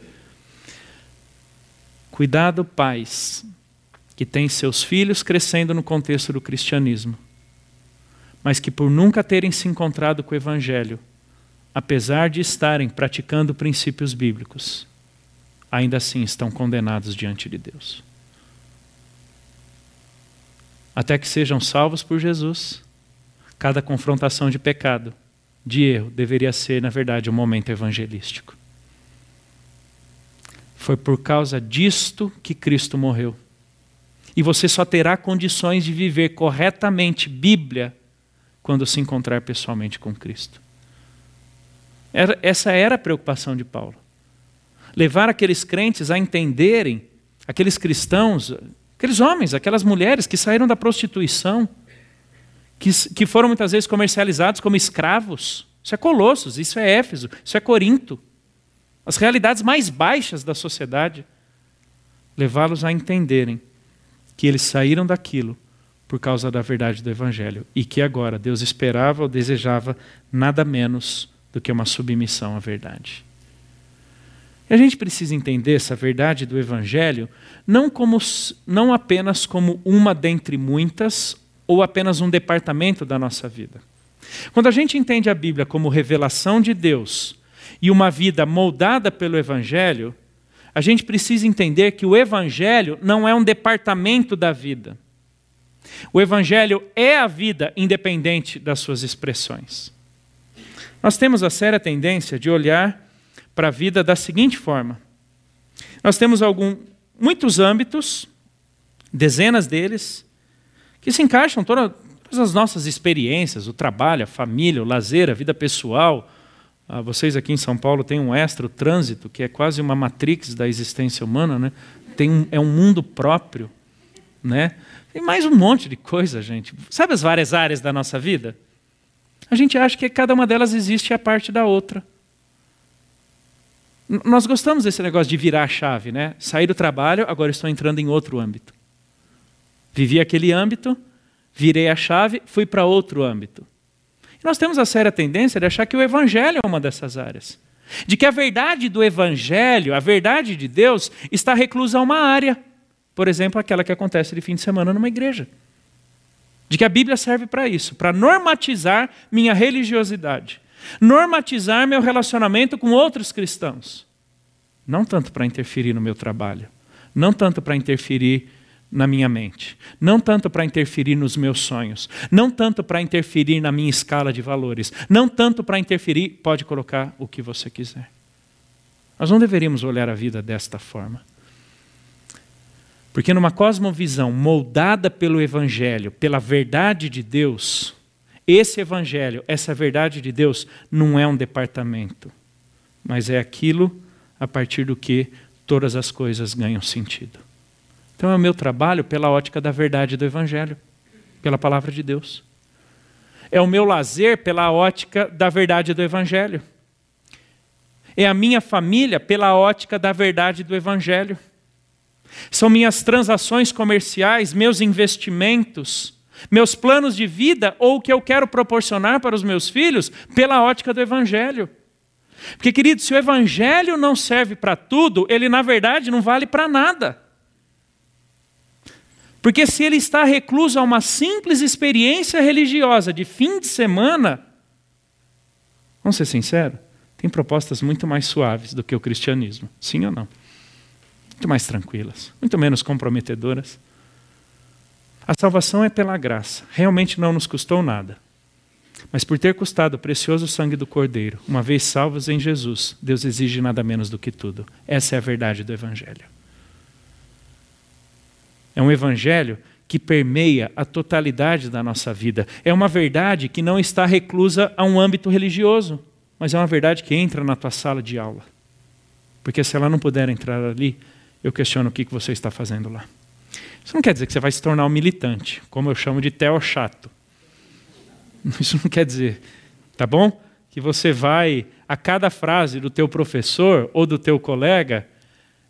Cuidado, pais, que têm seus filhos crescendo no contexto do cristianismo, mas que por nunca terem se encontrado com o Evangelho, apesar de estarem praticando princípios bíblicos, ainda assim estão condenados diante de Deus. Até que sejam salvos por Jesus, cada confrontação de pecado, de erro, deveria ser, na verdade, um momento evangelístico. Foi por causa disto que Cristo morreu e você só terá condições de viver corretamente Bíblia quando se encontrar pessoalmente com Cristo. Era, essa era a preocupação de Paulo. Levar aqueles crentes a entenderem, aqueles cristãos, aqueles homens, aquelas mulheres que saíram da prostituição, que, que foram muitas vezes comercializados como escravos. Isso é Colossos, isso é Éfeso, isso é Corinto. As realidades mais baixas da sociedade. Levá-los a entenderem que eles saíram daquilo por causa da verdade do Evangelho e que agora Deus esperava ou desejava nada menos do que uma submissão à verdade. E a gente precisa entender essa verdade do Evangelho não, como, não apenas como uma dentre muitas ou apenas um departamento da nossa vida. Quando a gente entende a Bíblia como revelação de Deus e uma vida moldada pelo Evangelho, a gente precisa entender que o Evangelho não é um departamento da vida. O Evangelho é a vida independente das suas expressões. Nós temos a séria tendência de olhar para a vida da seguinte forma: nós temos algum, muitos âmbitos, dezenas deles, que se encaixam todas as nossas experiências, o trabalho, a família, o lazer, a vida pessoal, ah, vocês aqui em São Paulo têm um extra, o trânsito, que é quase uma matrix da existência humana, né? Tem um, é um mundo próprio, né? Tem mais um monte de coisa, gente. Sabe as várias áreas da nossa vida? A gente acha que cada uma delas existe a parte da outra. Nós gostamos desse negócio de virar a chave, né? Sair do trabalho, agora estou entrando em outro âmbito. Vivi aquele âmbito, virei a chave, fui para outro âmbito. Nós temos a séria tendência de achar que o Evangelho é uma dessas áreas. De que a verdade do Evangelho, a verdade de Deus, está reclusa a uma área. Por exemplo, aquela que acontece de fim de semana numa igreja. De que a Bíblia serve para isso, para normatizar minha religiosidade, normatizar meu relacionamento com outros cristãos. Não tanto para interferir no meu trabalho, não tanto para interferir na minha mente, não tanto para interferir nos meus sonhos, não tanto para interferir na minha escala de valores, não tanto para interferir, pode colocar o que você quiser. Nós não deveríamos olhar a vida desta forma. Porque numa cosmovisão moldada pelo Evangelho, pela verdade de Deus, esse Evangelho, essa verdade de Deus, não é um departamento, mas é aquilo a partir do que todas as coisas ganham sentido. Então é o meu trabalho pela ótica da verdade do Evangelho, pela palavra de Deus. É o meu lazer pela ótica da verdade do Evangelho. é a minha família pela ótica da verdade do Evangelho. São minhas transações comerciais, meus investimentos, meus planos de vida ou o que eu quero proporcionar para os meus filhos pela ótica do Evangelho. Porque, querido, se o Evangelho não serve para tudo, ele na verdade não vale para nada. Porque se ele está recluso a uma simples experiência religiosa de fim de semana, vamos ser sinceros, tem propostas muito mais suaves do que o cristianismo, sim ou não? Muito mais tranquilas, muito menos comprometedoras. A salvação é pela graça, realmente não nos custou nada. Mas por ter custado o precioso sangue do Cordeiro, uma vez salvos em Jesus, Deus exige nada menos do que tudo. Essa é a verdade do Evangelho. É um Evangelho que permeia a totalidade da nossa vida. É uma verdade que não está reclusa a um âmbito religioso, mas é uma verdade que entra na tua sala de aula. Porque se ela não puder entrar ali, eu questiono o que você está fazendo lá. Isso não quer dizer que você vai se tornar um militante, como eu chamo de teo chato. Isso não quer dizer, tá bom? Que você vai, a cada frase do teu professor ou do teu colega,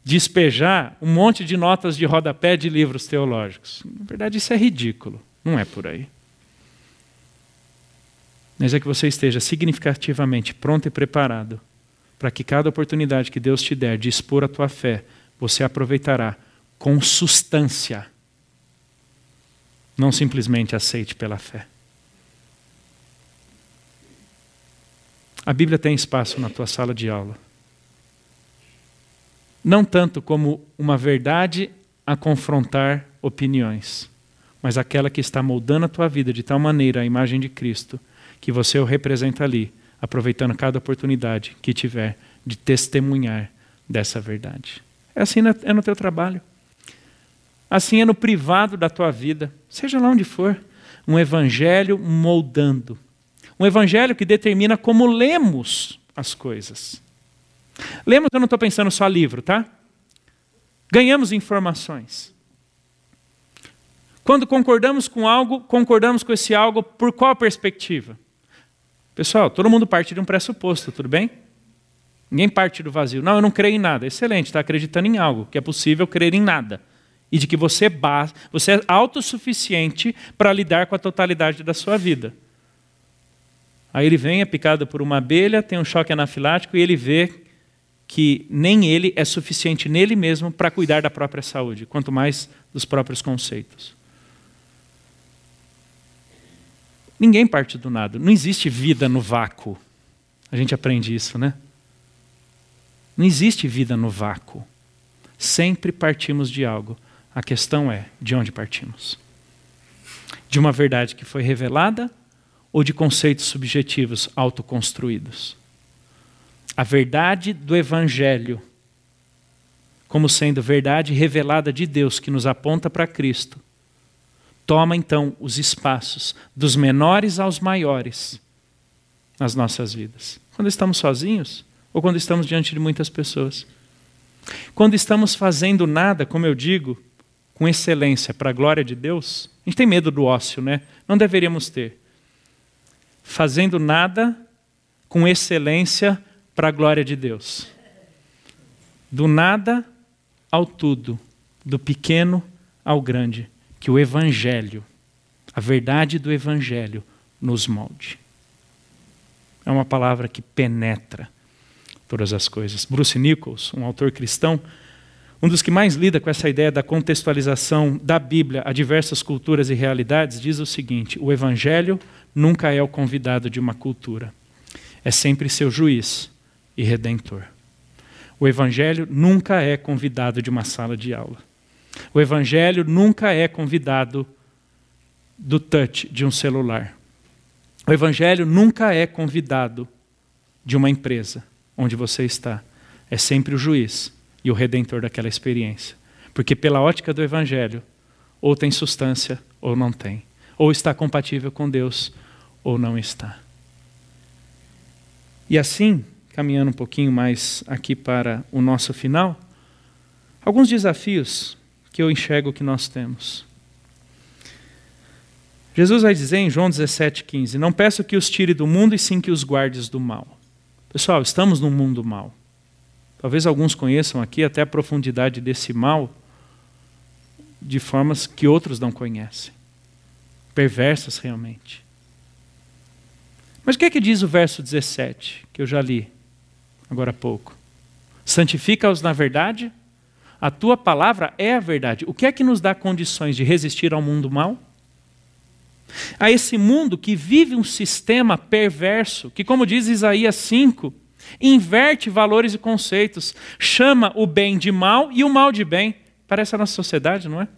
despejar um monte de notas de rodapé de livros teológicos. Na verdade, isso é ridículo. Não é por aí. Mas é que você esteja significativamente pronto e preparado para que cada oportunidade que Deus te der de expor a tua fé, você aproveitará com substância. Não simplesmente aceite pela fé. A Bíblia tem espaço na tua sala de aula. Não tanto como uma verdade a confrontar opiniões, mas aquela que está moldando a tua vida de tal maneira a imagem de Cristo, que você o representa ali, aproveitando cada oportunidade que tiver de testemunhar dessa verdade. É assim é no teu trabalho. Assim é no privado da tua vida, seja lá onde for, um evangelho moldando. Um evangelho que determina como lemos as coisas. Lemos, eu não estou pensando só livro, tá? Ganhamos informações. Quando concordamos com algo, concordamos com esse algo por qual perspectiva? Pessoal, todo mundo parte de um pressuposto, tudo bem? Ninguém parte do vazio. Não, eu não creio em nada. Excelente, está acreditando em algo, que é possível crer em nada e de que você, você é autossuficiente para lidar com a totalidade da sua vida. Aí ele vem, é picado por uma abelha, tem um choque anafilático e ele vê que nem ele é suficiente nele mesmo para cuidar da própria saúde, quanto mais dos próprios conceitos. Ninguém parte do nada. Não existe vida no vácuo. A gente aprende isso, né? Não existe vida no vácuo. Sempre partimos de algo. A questão é de onde partimos? De uma verdade que foi revelada ou de conceitos subjetivos autoconstruídos? A verdade do Evangelho, como sendo verdade revelada de Deus que nos aponta para Cristo, toma então os espaços dos menores aos maiores nas nossas vidas. Quando estamos sozinhos ou quando estamos diante de muitas pessoas. Quando estamos fazendo nada, como eu digo, com excelência para a glória de Deus, a gente tem medo do ócio, né? Não deveríamos ter. Fazendo nada com excelência para a glória de Deus. Do nada ao tudo, do pequeno ao grande, que o Evangelho, a verdade do Evangelho, nos molde. É uma palavra que penetra todas as coisas. Bruce Nichols, um autor cristão, um dos que mais lida com essa ideia da contextualização da Bíblia a diversas culturas e realidades, diz o seguinte: o Evangelho nunca é o convidado de uma cultura, é sempre seu juiz e redentor. O Evangelho nunca é convidado de uma sala de aula. O Evangelho nunca é convidado do touch de um celular. O Evangelho nunca é convidado de uma empresa onde você está. É sempre o juiz e o redentor daquela experiência. Porque pela ótica do evangelho, ou tem substância ou não tem. Ou está compatível com Deus ou não está. E assim, caminhando um pouquinho mais aqui para o nosso final, alguns desafios que eu enxergo que nós temos. Jesus vai dizer em João 17,15: Não peço que os tire do mundo, e sim que os guardes do mal. Pessoal, estamos num mundo mal. Talvez alguns conheçam aqui até a profundidade desse mal de formas que outros não conhecem. Perversas realmente. Mas o que é que diz o verso 17, que eu já li agora há pouco? Santifica-os na verdade, a tua palavra é a verdade. O que é que nos dá condições de resistir ao mundo mal? A esse mundo que vive um sistema perverso, que, como diz Isaías 5, inverte valores e conceitos, chama o bem de mal e o mal de bem. Parece a nossa sociedade, não é?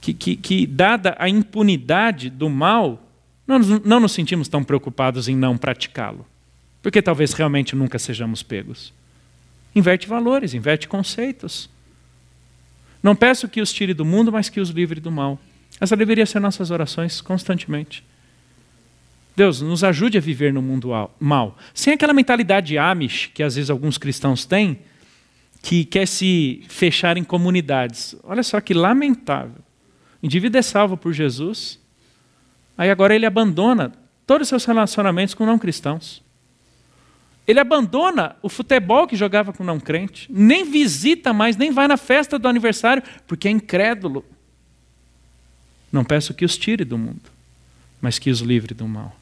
Que, que, que dada a impunidade do mal, não, não nos sentimos tão preocupados em não praticá-lo, porque talvez realmente nunca sejamos pegos. Inverte valores, inverte conceitos. Não peço que os tire do mundo, mas que os livre do mal. Essa deveria ser nossas orações constantemente. Deus, nos ajude a viver no mundo mal. Sem aquela mentalidade amish que às vezes alguns cristãos têm, que quer se fechar em comunidades. Olha só que lamentável. O indivíduo é salvo por Jesus, Aí agora ele abandona todos os seus relacionamentos com não cristãos. Ele abandona o futebol que jogava com não crente, nem visita mais, nem vai na festa do aniversário, porque é incrédulo. Não peço que os tire do mundo, mas que os livre do mal.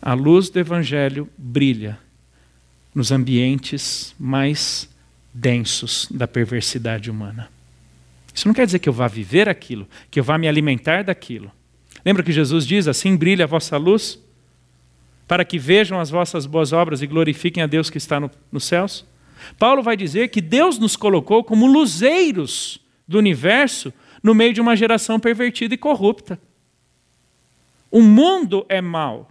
A luz do Evangelho brilha nos ambientes mais densos da perversidade humana. Isso não quer dizer que eu vá viver aquilo, que eu vá me alimentar daquilo. Lembra que Jesus diz: Assim brilha a vossa luz, para que vejam as vossas boas obras e glorifiquem a Deus que está no, nos céus? Paulo vai dizer que Deus nos colocou como luzeiros do universo no meio de uma geração pervertida e corrupta. O mundo é mau.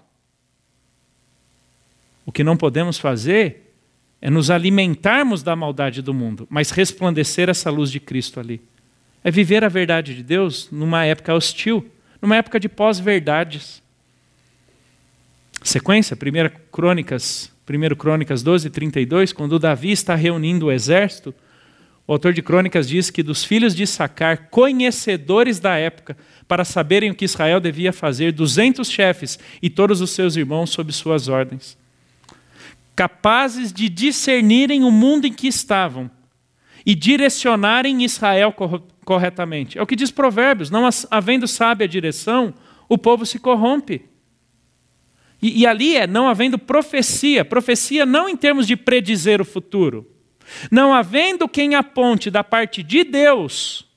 O que não podemos fazer é nos alimentarmos da maldade do mundo, mas resplandecer essa luz de Cristo ali. É viver a verdade de Deus numa época hostil numa época de pós-verdades. Sequência, 1 Crônicas, 1 Crônicas 12, 32, quando Davi está reunindo o exército, o autor de Crônicas diz que dos filhos de Sacar, conhecedores da época, para saberem o que Israel devia fazer, duzentos chefes e todos os seus irmãos sob suas ordens. Capazes de discernirem o mundo em que estavam e direcionarem Israel corretamente. É o que diz Provérbios: não havendo sábia direção, o povo se corrompe. E, e, ali é não havendo profecia, profecia não em termos de predizer o futuro, não havendo quem aponte da parte de Deus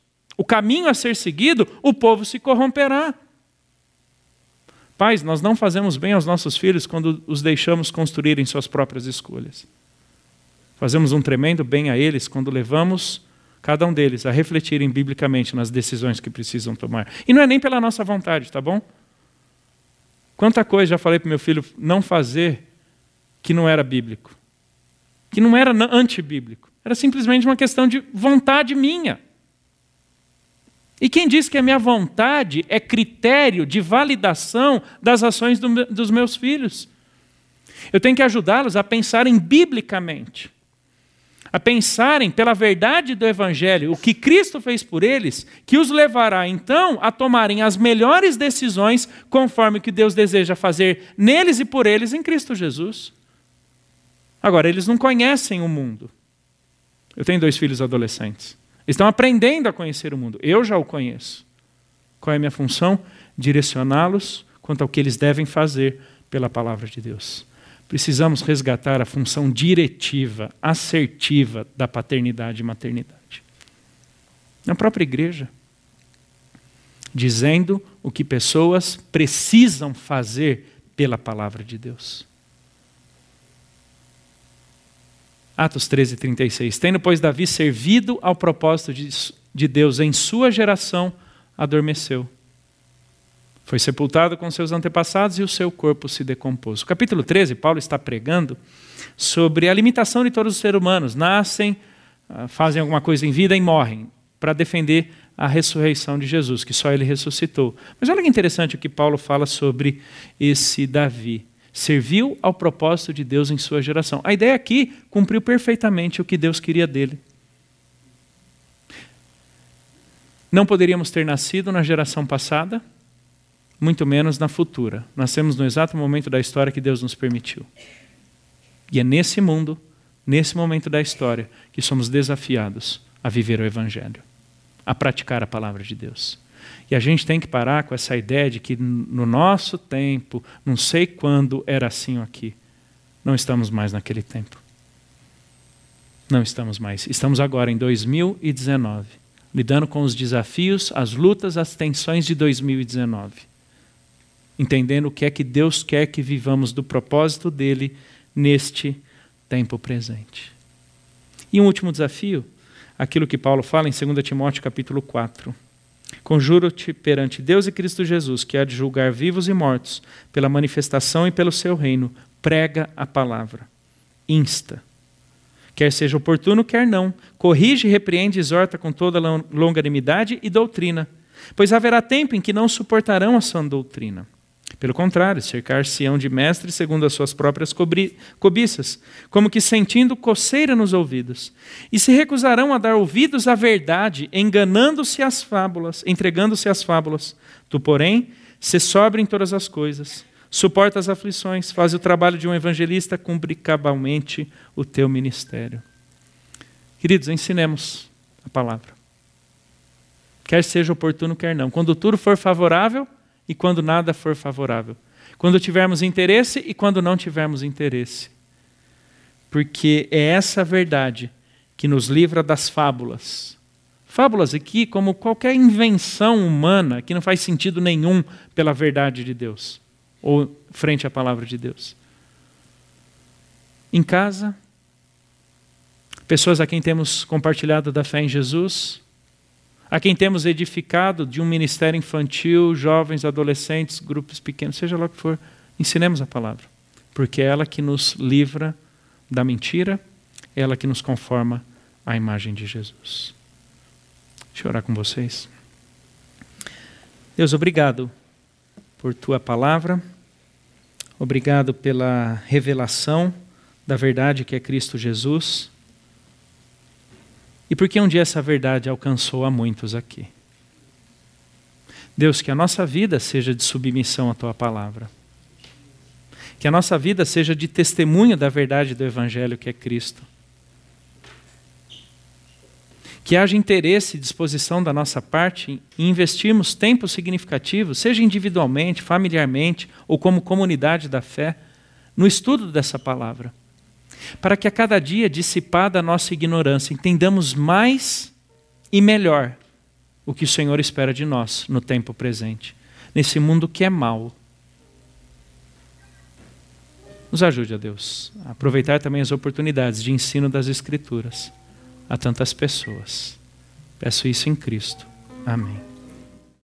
o caminho a ser seguido, o povo se corromperá. Pais, nós não fazemos bem aos nossos filhos quando os deixamos construírem suas próprias escolhas. Fazemos um tremendo bem a eles quando levamos cada um deles a refletirem biblicamente nas decisões que precisam tomar. E não é nem pela nossa vontade, tá bom? Quanta coisa já falei para meu filho não fazer que não era bíblico, que não era antibíblico. Era simplesmente uma questão de vontade minha. E quem diz que a minha vontade é critério de validação das ações do, dos meus filhos? Eu tenho que ajudá-los a pensarem biblicamente a pensarem pela verdade do Evangelho, o que Cristo fez por eles, que os levará então a tomarem as melhores decisões conforme o que Deus deseja fazer neles e por eles em Cristo Jesus. Agora, eles não conhecem o mundo. Eu tenho dois filhos adolescentes. Estão aprendendo a conhecer o mundo. Eu já o conheço. Qual é a minha função? Direcioná-los quanto ao que eles devem fazer pela palavra de Deus. Precisamos resgatar a função diretiva, assertiva da paternidade e maternidade. Na própria igreja. Dizendo o que pessoas precisam fazer pela palavra de Deus. Atos 13, 36. Tendo, pois, Davi servido ao propósito de Deus em sua geração, adormeceu foi sepultado com seus antepassados e o seu corpo se decompôs. Capítulo 13, Paulo está pregando sobre a limitação de todos os seres humanos. Nascem, ah, fazem alguma coisa em vida e morrem, para defender a ressurreição de Jesus, que só ele ressuscitou. Mas olha que interessante o que Paulo fala sobre esse Davi. Serviu ao propósito de Deus em sua geração. A ideia aqui cumpriu perfeitamente o que Deus queria dele. Não poderíamos ter nascido na geração passada, muito menos na futura. Nascemos no exato momento da história que Deus nos permitiu. E é nesse mundo, nesse momento da história, que somos desafiados a viver o Evangelho, a praticar a palavra de Deus. E a gente tem que parar com essa ideia de que no nosso tempo, não sei quando era assim aqui. Não estamos mais naquele tempo. Não estamos mais. Estamos agora em 2019, lidando com os desafios, as lutas, as tensões de 2019 entendendo o que é que Deus quer que vivamos do propósito dele neste tempo presente. E um último desafio, aquilo que Paulo fala em 2 Timóteo capítulo 4. Conjuro-te perante Deus e Cristo Jesus, que há de julgar vivos e mortos, pela manifestação e pelo seu reino, prega a palavra. Insta. Quer seja oportuno, quer não. Corrige, repreende exorta com toda longanimidade e doutrina. Pois haverá tempo em que não suportarão a sã doutrina pelo contrário, cercar-se-ão de mestres segundo as suas próprias cobiças, como que sentindo coceira nos ouvidos, e se recusarão a dar ouvidos à verdade, enganando-se às fábulas, entregando-se às fábulas. Tu, porém, se sobre em todas as coisas, suporta as aflições, faz o trabalho de um evangelista, cumpre cabalmente o teu ministério. Queridos, ensinemos a palavra. Quer seja oportuno, quer não. Quando tudo for favorável, e quando nada for favorável. Quando tivermos interesse e quando não tivermos interesse. Porque é essa verdade que nos livra das fábulas. Fábulas aqui, como qualquer invenção humana que não faz sentido nenhum pela verdade de Deus ou frente à palavra de Deus. Em casa, pessoas a quem temos compartilhado da fé em Jesus, a quem temos edificado de um ministério infantil, jovens, adolescentes, grupos pequenos, seja lá o que for, ensinemos a palavra, porque é ela que nos livra da mentira, é ela que nos conforma à imagem de Jesus. Deixa eu orar com vocês. Deus, obrigado por tua palavra, obrigado pela revelação da verdade que é Cristo Jesus. E porque um dia essa verdade alcançou a muitos aqui. Deus, que a nossa vida seja de submissão à tua palavra. Que a nossa vida seja de testemunho da verdade do Evangelho que é Cristo. Que haja interesse e disposição da nossa parte em investirmos tempo significativo, seja individualmente, familiarmente ou como comunidade da fé, no estudo dessa palavra para que a cada dia, dissipada a nossa ignorância, entendamos mais e melhor o que o Senhor espera de nós no tempo presente, nesse mundo que é mau. Nos ajude, a Deus, a aproveitar também as oportunidades de ensino das Escrituras a tantas pessoas. Peço isso em Cristo. Amém.